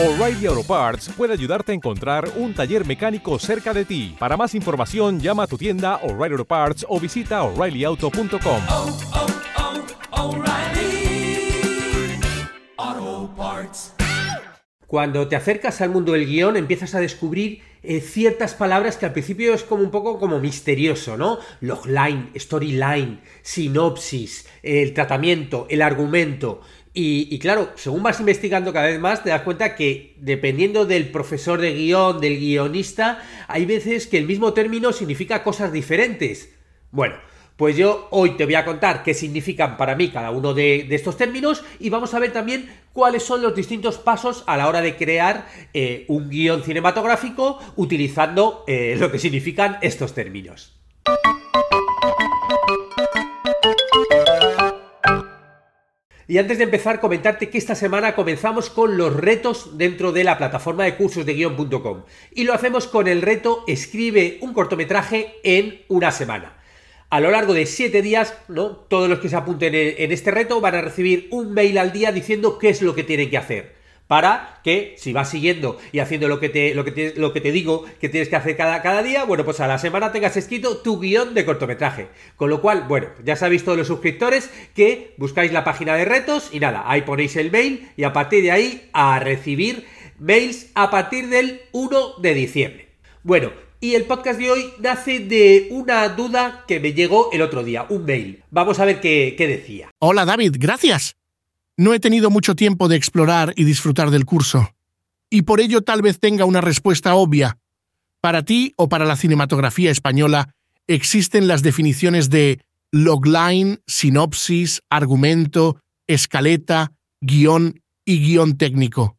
O'Reilly Auto Parts puede ayudarte a encontrar un taller mecánico cerca de ti. Para más información, llama a tu tienda O'Reilly Auto Parts o visita oreillyauto.com. oh, oh, Parts. Cuando te acercas al mundo del guion empiezas a descubrir eh, ciertas palabras que al principio es como un poco como misterioso, ¿no? Logline, storyline, sinopsis, el tratamiento, el argumento. Y, claro, según vas investigando cada vez más, te das cuenta que dependiendo del profesor de guion, del guionista, hay veces que el mismo término significa cosas diferentes. Bueno, pues yo hoy te voy a contar qué significan para mí cada uno de, de estos términos y vamos a ver también cuáles son los distintos pasos a la hora de crear eh, un guion cinematográfico utilizando eh, lo que significan estos términos. Y antes de empezar, comentarte que esta semana comenzamos con los retos dentro de la plataforma de cursos de guión.com. Y lo hacemos con el reto Escribe un cortometraje en una semana. A lo largo de 7 días, ¿no? Todos los que se apunten en este reto van a recibir un mail al día diciendo qué es lo que tienen que hacer para que si vas siguiendo y haciendo lo que te, lo que te, lo que te digo que tienes que hacer cada, cada día, bueno, pues a la semana tengas escrito tu guion de cortometraje. Con lo cual, bueno, ya sabéis todos los suscriptores que buscáis la página de retos y nada, ahí ponéis el mail y a partir de ahí a recibir mails a partir del 1 de diciembre. Bueno, y el podcast de hoy nace de una duda que me llegó el otro día, un mail. Vamos a ver qué, qué decía. Hola David, gracias. No he tenido mucho tiempo de explorar y disfrutar del curso, y por ello tal vez tenga una respuesta obvia. Para ti o para la cinematografía española existen las definiciones de logline, sinopsis, argumento, escaleta, guion y guion técnico.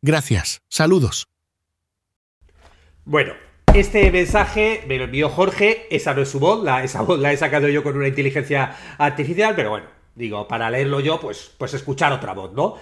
Gracias. Saludos. Bueno, este mensaje me lo envió Jorge, esa no es su voz, la, esa voz la he sacado yo con una inteligencia artificial, pero bueno, digo, para leerlo yo, pues, pues escuchar otra voz, ¿no?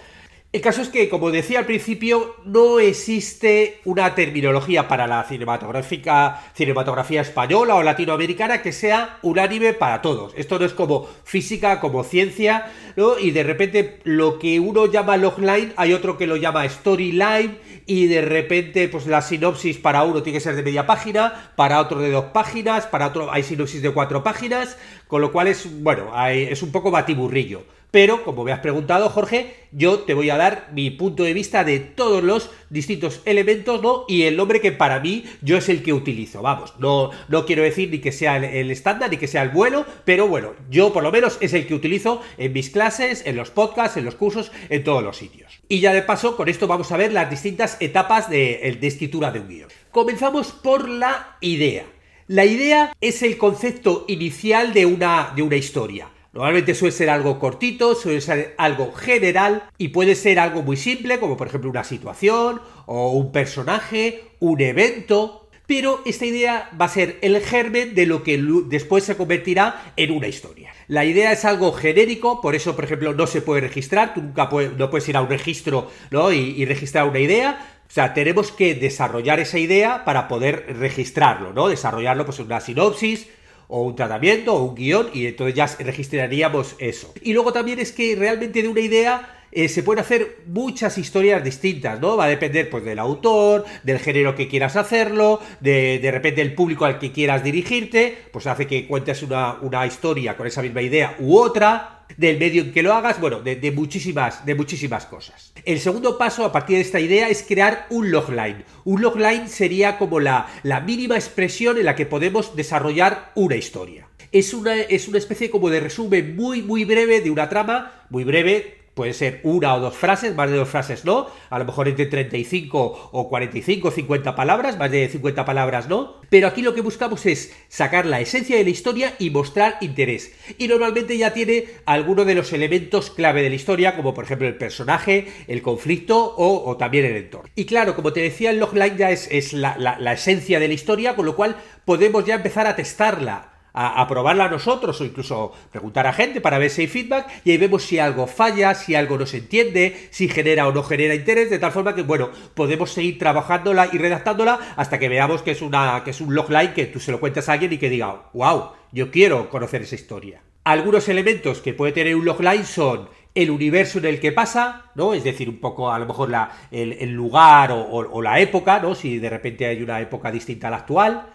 El caso es que, como decía al principio, no existe una terminología para la cinematográfica, cinematografía española o latinoamericana que sea unánime para todos. Esto no es como física, como ciencia. Y de repente lo que uno llama logline, hay otro que lo llama storyline, y de repente, pues la sinopsis para uno tiene que ser de media página, para otro de dos páginas, para otro hay sinopsis de cuatro páginas, con lo cual es, bueno, hay, es un poco batiburrillo. Pero, como me has preguntado, Jorge, yo te voy a dar mi punto de vista de todos los distintos elementos, ¿no? Y el nombre que para mí yo es el que utilizo. Vamos, no, no quiero decir ni que sea el, estándar ni que sea el bueno, pero bueno, yo por lo menos es el que utilizo en mis clases, en los podcasts, en los cursos, en todos los sitios. Y ya de paso, con esto vamos a ver las distintas etapas de, de escritura de un guion. Comenzamos por la idea. La idea es el concepto inicial de una, de una historia. Normalmente suele ser algo cortito, suele ser algo general y puede ser algo muy simple, como por ejemplo una situación o un personaje, un evento. Pero esta idea va a ser el germen de lo que después se convertirá en una historia. La idea es algo genérico, por eso, por ejemplo, no se puede registrar, tú nunca puedes, no puedes ir a un registro ¿no? y, registrar una idea, o sea, tenemos que desarrollar esa idea para poder registrarlo, ¿no? Desarrollarlo pues en una sinopsis, o un tratamiento o un guion y entonces ya registraríamos eso. Y luego también es que realmente de una idea eh, se pueden hacer muchas historias distintas, ¿no? Va a depender pues del autor, del género que quieras hacerlo, de, de repente el público al que quieras dirigirte, pues hace que cuentes una, una historia con esa misma idea u otra, del medio en que lo hagas, bueno, de, muchísimas, de muchísimas cosas. El segundo paso a partir de esta idea es crear un logline. Un logline sería como la, la mínima expresión en la que podemos desarrollar una historia. Es una, es una especie como de resumen muy, muy breve de una trama, muy breve, puede ser una o dos frases, más de dos frases no, a lo mejor entre 35 o 45 50 palabras, más de 50 palabras no, pero aquí lo que buscamos es sacar la esencia de la historia y mostrar interés. Y normalmente ya tiene alguno de los elementos clave de la historia, como por ejemplo el personaje, el conflicto o, también el entorno. Y claro, como te decía, el logline ya es, es la, la esencia de la historia, con lo cual podemos ya empezar a testarla a, a, probarla nosotros o incluso preguntar a gente para ver si hay feedback y ahí vemos si algo falla, si algo no se entiende, si genera o no genera interés, de tal forma que, bueno, podemos seguir trabajándola y redactándola hasta que veamos que es, una, que es un logline que tú se lo cuentas a alguien y que diga, wow, yo quiero conocer esa historia. Algunos elementos que puede tener un logline son el universo en el que pasa, ¿no? Es decir, un poco a lo mejor la, el, lugar o la época, ¿no? Si de repente hay una época distinta a la actual,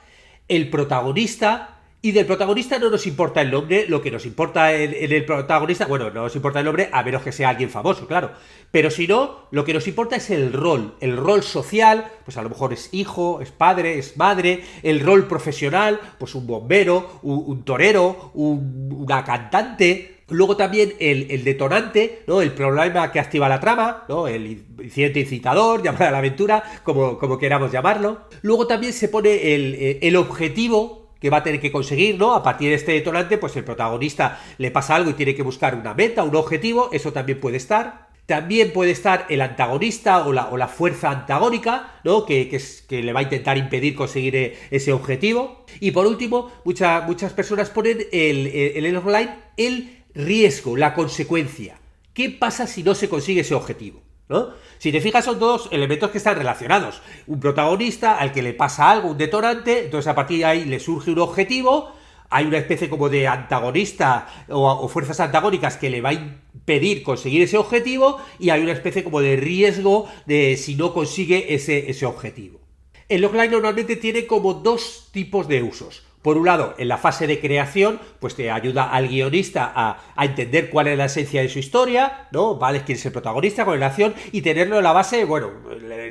el protagonista, y del protagonista no nos importa el nombre, lo que nos importa en, el protagonista, bueno, no nos importa el nombre, a menos que sea alguien famoso, claro. Pero si no, lo que nos importa es el rol, el rol social, pues a lo mejor es hijo, es padre, es madre, el rol profesional, pues un bombero, un, torero, un, una cantante, Luego también el, el, detonante, ¿no? El problema que activa la trama, ¿no? El incidente incitador, llamada a la aventura, como, como queramos llamarlo. Luego también se pone el, el objetivo que va a tener que conseguir, ¿no? A partir de este detonante, pues el protagonista le pasa algo y tiene que buscar una meta, un objetivo, eso también puede estar. También puede estar el antagonista o la, o la fuerza antagónica, ¿no? Que, que, es, que, le va a intentar impedir conseguir ese objetivo. Y por último, mucha, muchas personas ponen el, el, el online el riesgo, la consecuencia. ¿Qué pasa si no se consigue ese objetivo? ¿No? Si te fijas, son todos elementos que están relacionados. Un protagonista al que le pasa algo, un detonante, entonces a partir de ahí le surge un objetivo, hay una especie como de antagonista o, fuerzas antagónicas que le va a impedir conseguir ese objetivo y hay una especie como de riesgo de si no consigue ese, ese objetivo. El logline normalmente tiene como dos tipos de usos. Por un lado, en la fase de creación, pues te ayuda al guionista a, entender cuál es la esencia de su historia, ¿no? ¿Vale? Quién es el protagonista con la acción y tenerlo en la base, bueno,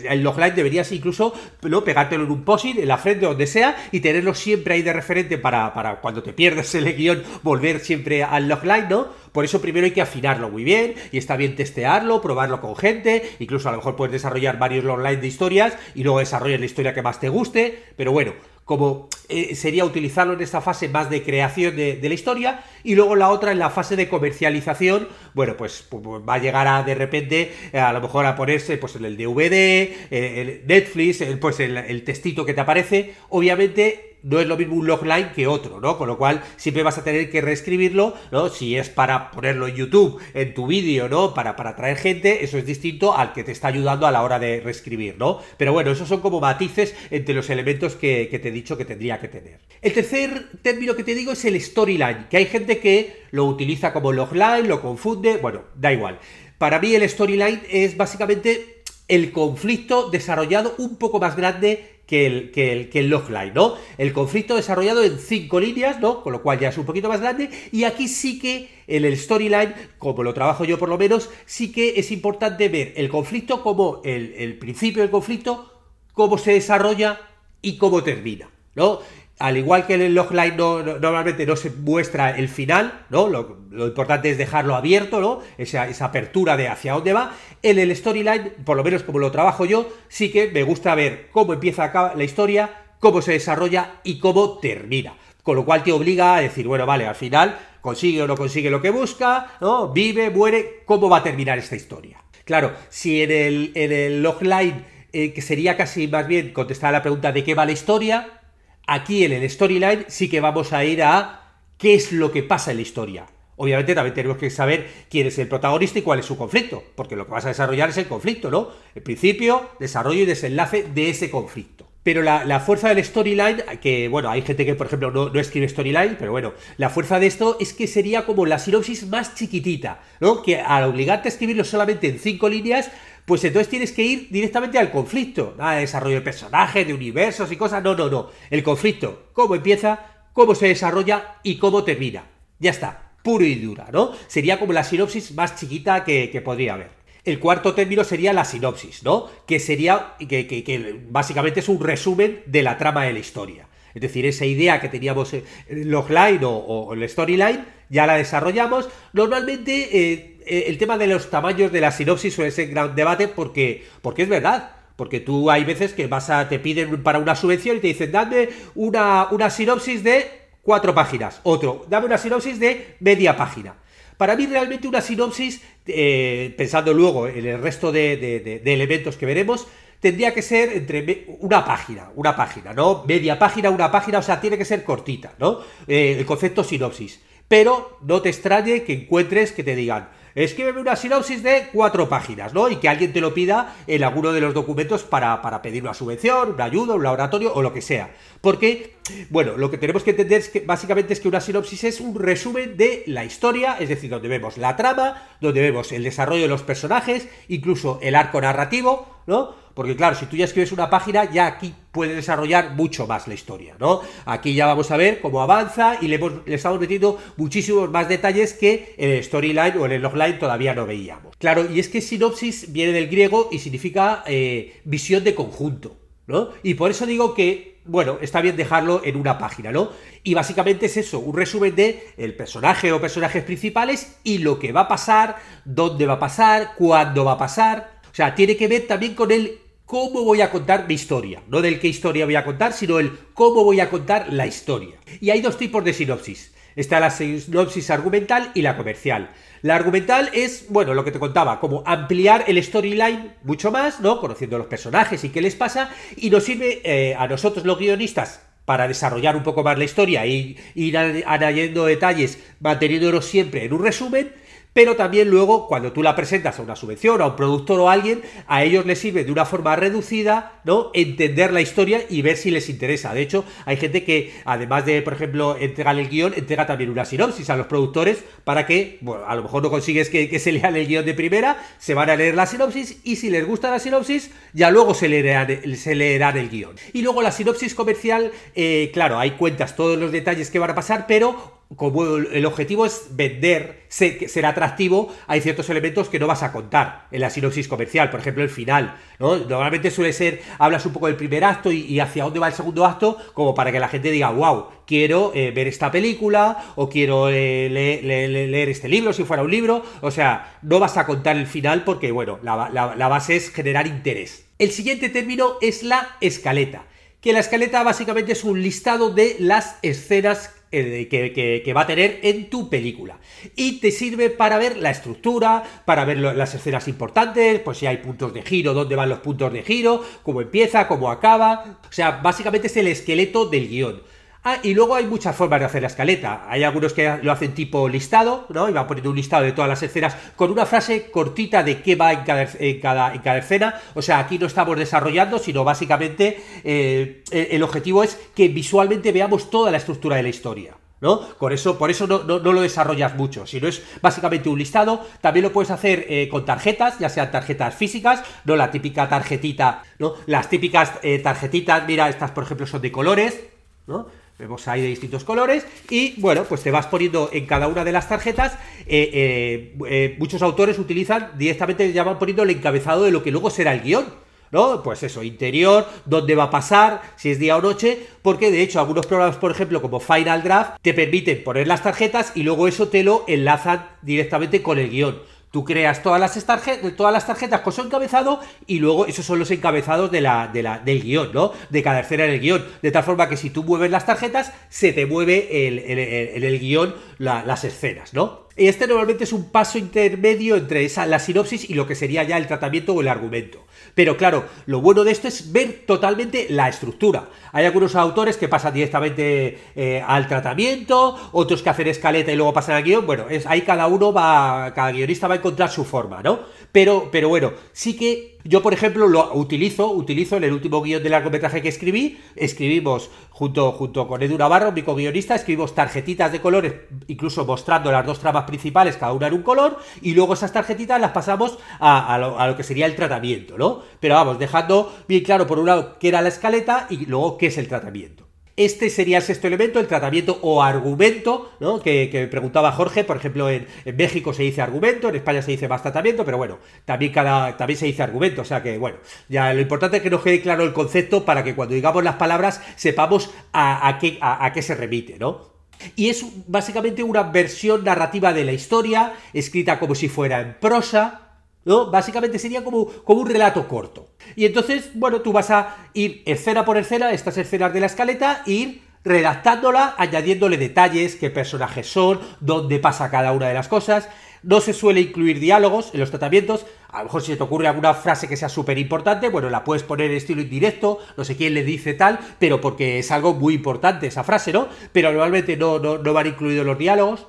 el logline deberías incluso ¿no? pegártelo en un posit, en la frente, donde sea, y tenerlo siempre ahí de referente para, cuando te pierdes el guion, volver siempre al logline, ¿no? Por eso primero hay que afinarlo muy bien y está bien testearlo, probarlo con gente, incluso a lo mejor puedes desarrollar varios logline de historias y luego desarrollar la historia que más te guste, pero bueno, como eh, sería utilizarlo en esta fase más de creación de, la historia y luego la otra en la fase de comercialización, bueno, pues, va a llegar a de repente eh, a lo mejor a ponerse pues en el DVD, eh, el Netflix, pues el, el textito que te aparece, obviamente no es lo mismo un logline que otro, ¿no? Con lo cual siempre vas a tener que reescribirlo, ¿no? Si es para ponerlo en YouTube, en tu vídeo, ¿no? Para, para atraer gente, eso es distinto al que te está ayudando a la hora de reescribir, ¿no? Pero bueno, esos son como matices entre los elementos que, que te he dicho que tendría que tener. El tercer término que te digo es el storyline, que hay gente que lo utiliza como logline, lo confunde, bueno, da igual. Para mí el storyline es básicamente el conflicto desarrollado un poco más grande que el, que el, que el ¿no? El conflicto desarrollado en cinco líneas, ¿no? Con lo cual ya es un poquito más grande. Y aquí sí que en el storyline, como lo trabajo yo por lo menos, sí que es importante ver el conflicto como el, el principio del conflicto, cómo se desarrolla y cómo termina, ¿no? Al igual que en el logline no, no, normalmente no se muestra el final, ¿no? Lo, importante es dejarlo abierto, ¿no? Esa, apertura de hacia dónde va. En el storyline, por lo menos como lo trabajo yo, sí que me gusta ver cómo empieza la historia, cómo se desarrolla y cómo termina. Con lo cual te obliga a decir, bueno, vale, al final consigue o no consigue lo que busca, ¿no? Vive, muere, ¿cómo va a terminar esta historia? Claro, si en el, en logline, eh, que sería casi más bien contestar a la pregunta de qué va la historia, Aquí en el storyline sí que vamos a ir a qué es lo que pasa en la historia. Obviamente también tenemos que saber quién es el protagonista y cuál es su conflicto, porque lo que vas a desarrollar es el conflicto, ¿no? El principio, desarrollo y desenlace de ese conflicto. Pero la, la fuerza del storyline, que bueno, hay gente que por ejemplo no, no, escribe storyline, pero bueno, la fuerza de esto es que sería como la sinopsis más chiquitita, ¿no? Que al obligarte a escribirlo solamente en cinco líneas, pues entonces tienes que ir directamente al conflicto. Nada de desarrollo de personajes, de universos y cosas. No, no, no. El conflicto, cómo empieza, cómo se desarrolla y cómo termina. Ya está, puro y dura, ¿no? Sería como la sinopsis más chiquita que, que podría haber. El cuarto término sería la sinopsis, ¿no? Que sería, que, básicamente es un resumen de la trama de la historia. Es decir, esa idea que teníamos en logline o, o el storyline, ya la desarrollamos. Normalmente, eh, el tema de los tamaños de la sinopsis suele ser gran debate porque, porque es verdad. Porque tú hay veces que vas a, te piden para una subvención y te dicen, dame una, una sinopsis de cuatro páginas. Otro, dame una sinopsis de media página. Para mí realmente una sinopsis, eh, pensando luego en el resto de, elementos que veremos, tendría que ser entre una página, una página, ¿no? Media página, una página, o sea, tiene que ser cortita, ¿no? Eh, el concepto sinopsis. Pero no te extrañe que encuentres que te digan, escríbeme una sinopsis de cuatro páginas, ¿no? Y que alguien te lo pida en alguno de los documentos para, para pedir una subvención, una ayuda, un laboratorio o lo que sea. Porque, bueno, lo que tenemos que entender es que básicamente es que una sinopsis es un resumen de la historia, es decir, donde vemos la trama, donde vemos el desarrollo de los personajes, incluso el arco narrativo, ¿no? Porque claro, si tú ya escribes una página, ya aquí puede desarrollar mucho más la historia, ¿no? Aquí ya vamos a ver cómo avanza y le, hemos, le estamos metiendo muchísimos más detalles que en el storyline o en el logline todavía no veíamos. Claro, y es que sinopsis viene del griego y significa eh, visión de conjunto, ¿no? Y por eso digo que bueno, está bien dejarlo en una página, ¿no? Y básicamente es eso, un resumen de el personaje o personajes principales y lo que va a pasar, dónde va a pasar, cuándo va a pasar. O sea, tiene que ver también con el cómo voy a contar mi historia. No del qué historia voy a contar, sino el cómo voy a contar la historia. Y hay dos tipos de sinopsis. Está la sinopsis argumental y la comercial. La argumental es, bueno, lo que te contaba, como ampliar el storyline mucho más, ¿no? Conociendo los personajes y qué les pasa, y nos sirve eh, a nosotros los guionistas para desarrollar un poco más la historia e ir añadiendo detalles, manteniéndonos siempre en un resumen, pero también luego cuando tú la presentas a una subvención, a un productor o a alguien, a ellos les sirve de una forma reducida, ¿no? Entender la historia y ver si les interesa. De hecho, hay gente que, además de, por ejemplo, entregar el guion, entrega también una sinopsis a los productores para que, bueno, a lo mejor no consigues que, se lean el guion de primera, se van a leer la sinopsis y si les gusta la sinopsis, ya luego se leerán, se el guion. Y luego la sinopsis comercial, eh, claro, hay cuentas todos los detalles que van a pasar, pero como el objetivo es vender, ser, atractivo, hay ciertos elementos que no vas a contar en la sinopsis comercial, por ejemplo el final, ¿no? Normalmente suele ser, hablas un poco del primer acto y, hacia dónde va el segundo acto, como para que la gente diga, wow, quiero eh, ver esta película o quiero eh, leer, este libro si fuera un libro, o sea, no vas a contar el final porque, bueno, la base es generar interés. El siguiente término es la escaleta que la escaleta básicamente es un listado de las escenas eh, que, va a tener en tu película. Y te sirve para ver la estructura, para ver las escenas importantes, pues si hay puntos de giro, dónde van los puntos de giro, cómo empieza, cómo acaba. O sea, básicamente es el esqueleto del guion. Ah, y luego hay muchas formas de hacer la escaleta. Hay algunos que lo hacen tipo listado, ¿no? Y van poniendo un listado de todas las escenas con una frase cortita de qué va en cada, cada, en cada escena. O sea, aquí no estamos desarrollando, sino básicamente eh, el objetivo es que visualmente veamos toda la estructura de la historia. ¿no? Por eso, por eso no, lo desarrollas mucho. Si no es básicamente un listado, también lo puedes hacer eh, con tarjetas, ya sean tarjetas físicas, no la típica tarjetita, ¿no? Las típicas eh, tarjetitas, mira, estas por ejemplo son de colores, ¿no? Vemos ahí de distintos colores y bueno, pues te vas poniendo en cada una de las tarjetas. Eh, eh, eh, muchos autores utilizan directamente, ya van poniendo el encabezado de lo que luego será el guion. ¿no? Pues eso, interior, dónde va a pasar, si es día o noche, porque de hecho algunos programas, por ejemplo, como Final Draft, te permiten poner las tarjetas y luego eso te lo enlazan directamente con el guion. Tú creas todas las, tarjetas, todas las tarjetas con su encabezado y luego esos son los encabezados de la, de la, del guion, ¿no? De cada escena en el guion. De tal forma que si tú mueves las tarjetas, se te mueve en el, guion las escenas, ¿no? Este normalmente es un paso intermedio entre esa, la sinopsis y lo que sería ya el tratamiento o el argumento. Pero claro, lo bueno de esto es ver totalmente la estructura. Hay algunos autores que pasan directamente eh, al tratamiento, otros que hacen escaleta y luego pasan al guion. Bueno, es, ahí cada uno va, cada guionista va a encontrar su forma, ¿no? Pero, pero bueno, sí que yo, por ejemplo, lo utilizo, utilizo en el último guion de largometraje que escribí, escribimos junto, junto con Edu Navarro, mi co-guionista, escribimos tarjetitas de colores, incluso mostrando las dos tramas principales, cada una en un color, y luego esas tarjetitas las pasamos a, lo, a lo, que sería el tratamiento, ¿no? Pero vamos, dejando bien claro por un lado qué era la escaleta y luego qué es el tratamiento. Este sería el sexto elemento, el tratamiento o argumento, ¿no? Que, preguntaba Jorge, por ejemplo, en, México se dice argumento, en España se dice más tratamiento, pero bueno, también, cada, también se dice argumento, o sea que, bueno, ya lo importante es que nos quede claro el concepto para que cuando digamos las palabras sepamos a, qué, a qué se remite, ¿no? Y es básicamente una versión narrativa de la historia, escrita como si fuera en prosa, ¿no? Básicamente sería como, como un relato corto. Y entonces, bueno, tú vas a ir escena por escena, estas escenas de la escaleta, e ir redactándola, añadiéndole detalles, qué personajes son, dónde pasa cada una de las cosas. No se suele incluir diálogos en los tratamientos. A lo mejor si te ocurre alguna frase que sea súper importante, bueno, la puedes poner en estilo indirecto, no sé quién le dice tal, pero porque es algo muy importante esa frase, ¿no? Pero normalmente no, no, no van incluidos los diálogos.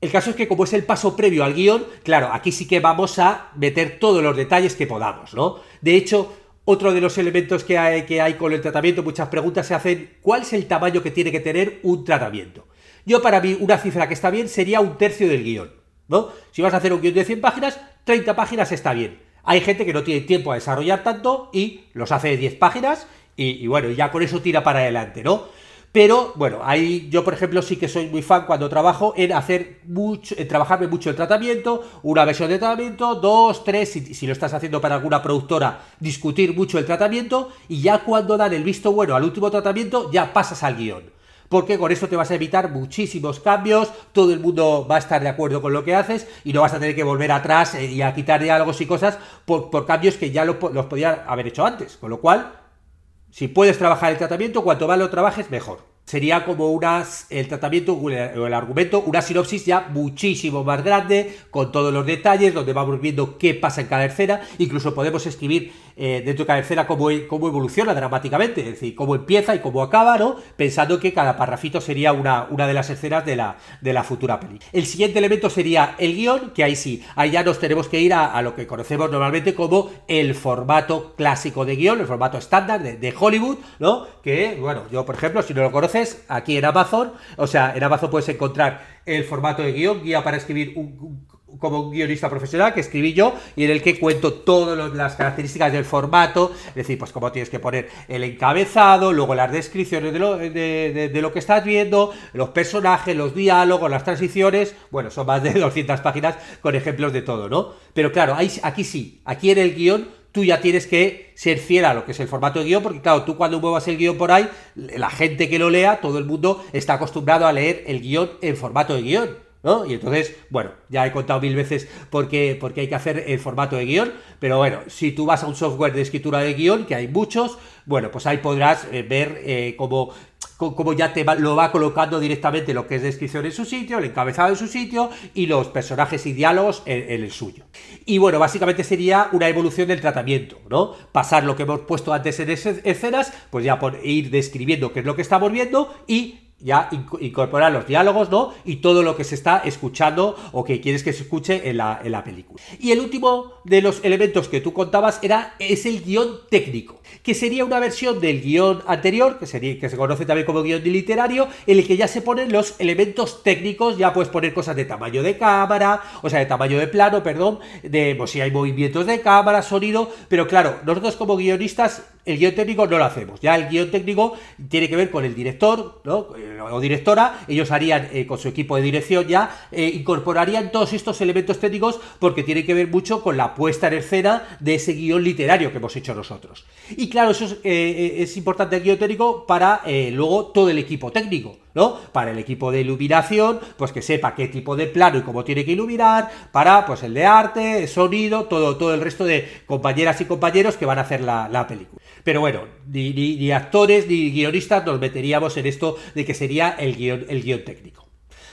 El caso es que como es el paso previo al guion, claro, aquí sí que vamos a meter todos los detalles que podamos, ¿no? De hecho, otro de los elementos que hay, que hay con el tratamiento, muchas preguntas se hacen, ¿cuál es el tamaño que tiene que tener un tratamiento? Yo para mí una cifra que está bien sería un tercio del guion, ¿no? Si vas a hacer un guion de 100 páginas, 30 páginas está bien. Hay gente que no tiene tiempo a desarrollar tanto y los hace de 10 páginas y, y bueno, ya con eso tira para adelante, ¿no? Pero bueno, ahí yo por ejemplo sí que soy muy fan cuando trabajo en hacer mucho, en trabajarme mucho el tratamiento, una versión de tratamiento, dos, tres, si, lo estás haciendo para alguna productora, discutir mucho el tratamiento y ya cuando dan el visto bueno al último tratamiento ya pasas al guion. Porque con esto te vas a evitar muchísimos cambios, todo el mundo va a estar de acuerdo con lo que haces y no vas a tener que volver atrás eh, y a quitar diálogos y cosas por, cambios que ya lo, los podías haber hecho antes. Con lo cual, si puedes trabajar el tratamiento, cuanto más lo trabajes, mejor. Sería como unas, el tratamiento o el argumento, una sinopsis ya muchísimo más grande, con todos los detalles, donde vamos viendo qué pasa en cada escena. Incluso podemos escribir eh, de cada escena cómo, cómo, evoluciona dramáticamente, es decir, cómo empieza y cómo acaba, ¿no? Pensando que cada parrafito sería una, una de las escenas de la, de la futura peli. El siguiente elemento sería el guion, que ahí sí, ahí ya nos tenemos que ir a, a lo que conocemos normalmente como el formato clásico de guion, el formato estándar de, de Hollywood, ¿no? Que, bueno, yo por ejemplo, si no lo conoces, aquí en Amazon, o sea, en Amazon puedes encontrar el formato de guion, guía para escribir un como guionista profesional que escribí yo y en el que cuento todas las características del formato, es decir, pues cómo tienes que poner el encabezado, luego las descripciones de lo, de, lo, que estás viendo, los personajes, los diálogos, las transiciones, bueno, son más de 200 páginas con ejemplos de todo, ¿no? Pero claro, aquí sí, aquí en el guion tú ya tienes que ser fiel a lo que es el formato de guion, porque claro, tú cuando muevas el guion por ahí, la gente que lo lea, todo el mundo está acostumbrado a leer el guion en formato de guion. Y entonces, bueno, ya he contado mil veces por qué, por qué hay que hacer el formato de guion, pero bueno, si tú vas a un software de escritura de guion, que hay muchos, bueno, pues ahí podrás eh, ver eh, cómo, ya te lo va colocando directamente lo que es descripción en su sitio, el encabezado en su sitio y los personajes y diálogos en, en el suyo. Y bueno, básicamente sería una evolución del tratamiento, ¿no? Pasar lo que hemos puesto antes en escenas, pues ya por ir describiendo qué es lo que estamos viendo y ya incorporar los diálogos, ¿no? Y todo lo que se está escuchando o que quieres que se escuche en la, en la película. Y el último de los elementos que tú contabas era, es el guion técnico, que sería una versión del guion anterior, que, sería, que se conoce también como guion literario, en el que ya se ponen los elementos técnicos, ya puedes poner cosas de tamaño de cámara, o sea, de tamaño de plano, perdón, de pues, si hay movimientos de cámara, sonido, pero claro, nosotros como guionistas el guion técnico no lo hacemos. Ya el guion técnico tiene que ver con el director ¿no? o directora. Ellos harían eh, con su equipo de dirección ya, eh, incorporarían todos estos elementos técnicos porque tiene que ver mucho con la puesta en escena de ese guion literario que hemos hecho nosotros. Y claro, eso es, eh, es importante el guion técnico para luego todo el equipo técnico. ¿No? Para el equipo de iluminación, pues que sepa qué tipo de plano y cómo tiene que iluminar, para pues el de arte, sonido, todo, todo el resto de compañeras y compañeros que van a hacer la, la película. Pero bueno, ni, ni, ni, actores ni guionistas nos meteríamos en esto de que sería el guion, el guion técnico.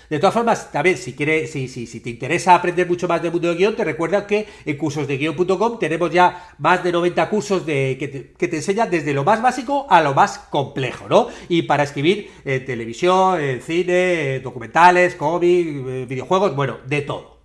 De todas formas, también, si, quieres, si, si, si te interesa aprender mucho más del mundo del guion, te recuerda que en cursosdeguión.com tenemos ya más de 90 cursos de, que, te, que, te, enseñan desde lo más básico a lo más complejo, ¿no? Y para escribir en televisión, en cine, en documentales, cómics, videojuegos, bueno, de todo.